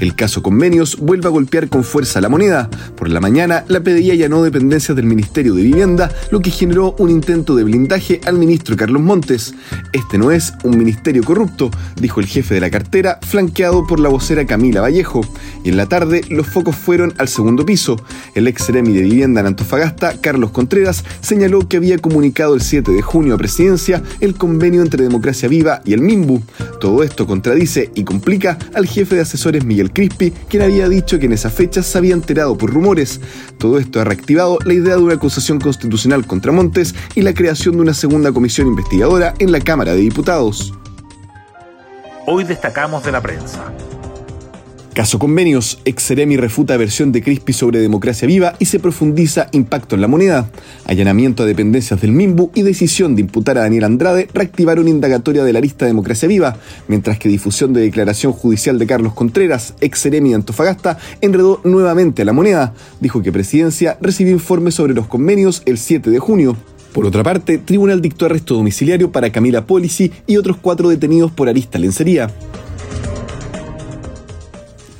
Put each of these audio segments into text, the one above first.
El caso Convenios vuelve a golpear con fuerza la moneda. Por la mañana, la PDI allanó dependencias del Ministerio de Vivienda, lo que generó un intento de blindaje al ministro Carlos Montes. Este no es un ministerio corrupto, dijo el jefe de la cartera, flanqueado por la vocera Camila Vallejo. Y en la tarde, los focos fueron al segundo piso. El ex seremi de Vivienda en Antofagasta, Carlos Contreras, señaló que había comunicado el 7 de junio a Presidencia el convenio entre Democracia Viva y el MIMBU. Todo esto contradice y complica al jefe de asesores Miguel Crispi, quien había dicho que en esa fecha se había enterado por rumores. Todo esto ha reactivado la idea de una acusación constitucional contra Montes y la creación de una segunda comisión investigadora en la Cámara de Diputados. Hoy destacamos de la prensa. Caso Convenios, Exeremi refuta versión de Crispi sobre democracia viva y se profundiza impacto en la moneda. Allanamiento a dependencias del MIMBU y decisión de imputar a Daniel Andrade reactivaron indagatoria de la lista Democracia Viva, mientras que difusión de declaración judicial de Carlos Contreras, Exeremi de Antofagasta, enredó nuevamente a la moneda. Dijo que Presidencia recibió informes sobre los convenios el 7 de junio. Por otra parte, Tribunal dictó arresto domiciliario para Camila Polici y otros cuatro detenidos por arista lencería.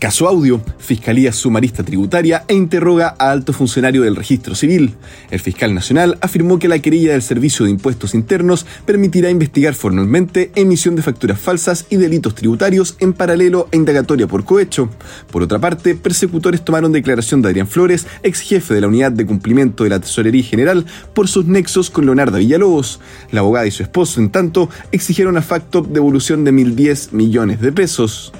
Caso Audio, Fiscalía Sumarista Tributaria e interroga a alto funcionario del registro civil. El fiscal nacional afirmó que la querella del Servicio de Impuestos Internos permitirá investigar formalmente emisión de facturas falsas y delitos tributarios en paralelo a indagatoria por cohecho. Por otra parte, persecutores tomaron declaración de Adrián Flores, ex jefe de la Unidad de Cumplimiento de la Tesorería General, por sus nexos con Leonardo Villalobos. La abogada y su esposo, en tanto, exigieron a Facto devolución de 1.010 millones de pesos.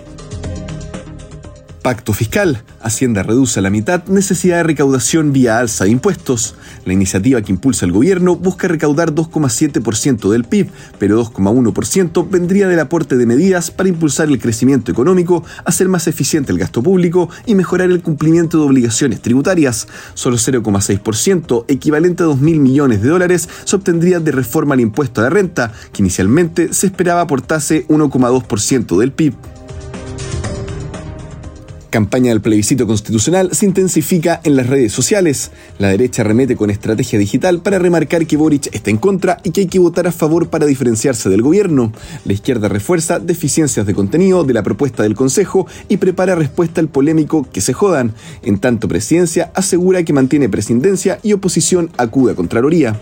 Pacto fiscal. Hacienda reduce a la mitad necesidad de recaudación vía alza de impuestos. La iniciativa que impulsa el gobierno busca recaudar 2,7% del PIB, pero 2,1% vendría del aporte de medidas para impulsar el crecimiento económico, hacer más eficiente el gasto público y mejorar el cumplimiento de obligaciones tributarias. Solo 0,6%, equivalente a 2.000 millones de dólares, se obtendría de reforma al impuesto a la renta, que inicialmente se esperaba aportase 1,2% del PIB campaña del plebiscito constitucional se intensifica en las redes sociales. La derecha remete con estrategia digital para remarcar que Boric está en contra y que hay que votar a favor para diferenciarse del gobierno. La izquierda refuerza deficiencias de contenido de la propuesta del Consejo y prepara respuesta al polémico que se jodan. En tanto, Presidencia asegura que mantiene presidencia y oposición acude a Contraloría.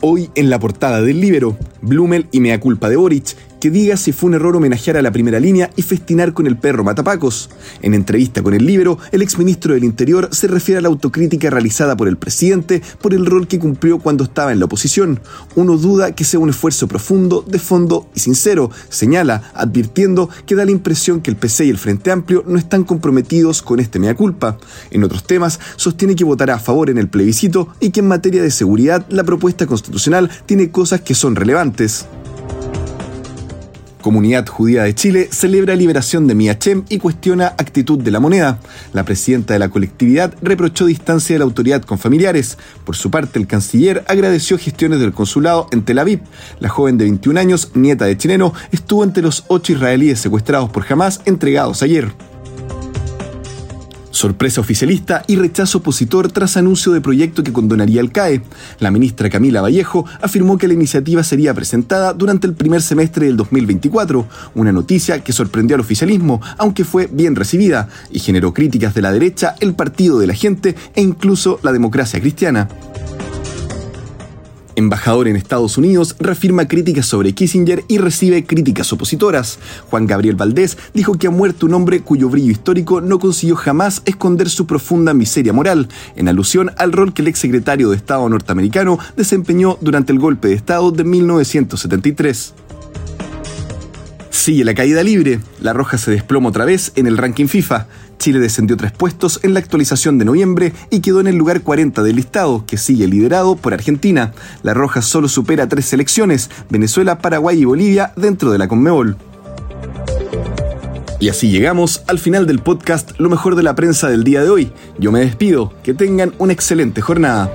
Hoy en la portada del Libero, Blumel y mea culpa de Boric, que diga si fue un error homenajear a la primera línea y festinar con el perro Matapacos. En entrevista con el Libero, el exministro del Interior se refiere a la autocrítica realizada por el presidente por el rol que cumplió cuando estaba en la oposición. Uno duda que sea un esfuerzo profundo, de fondo y sincero, señala, advirtiendo que da la impresión que el PC y el Frente Amplio no están comprometidos con este mea culpa. En otros temas, sostiene que votará a favor en el plebiscito y que en materia de seguridad la propuesta constitucional tiene cosas que son relevantes. Comunidad Judía de Chile celebra liberación de Miachem y cuestiona actitud de la moneda. La presidenta de la colectividad reprochó distancia de la autoridad con familiares. Por su parte, el canciller agradeció gestiones del consulado en Tel Aviv. La joven de 21 años, nieta de chileno, estuvo entre los ocho israelíes secuestrados por Hamas entregados ayer. Sorpresa oficialista y rechazo opositor tras anuncio de proyecto que condonaría el CAE. La ministra Camila Vallejo afirmó que la iniciativa sería presentada durante el primer semestre del 2024, una noticia que sorprendió al oficialismo, aunque fue bien recibida, y generó críticas de la derecha, el partido de la gente e incluso la democracia cristiana embajador en Estados Unidos, reafirma críticas sobre Kissinger y recibe críticas opositoras. Juan Gabriel Valdés dijo que ha muerto un hombre cuyo brillo histórico no consiguió jamás esconder su profunda miseria moral, en alusión al rol que el exsecretario de Estado norteamericano desempeñó durante el golpe de Estado de 1973. Sigue la caída libre. La Roja se desploma otra vez en el ranking FIFA. Chile descendió tres puestos en la actualización de noviembre y quedó en el lugar 40 del listado, que sigue liderado por Argentina. La Roja solo supera tres selecciones, Venezuela, Paraguay y Bolivia, dentro de la Conmebol. Y así llegamos al final del podcast Lo mejor de la prensa del día de hoy. Yo me despido, que tengan una excelente jornada.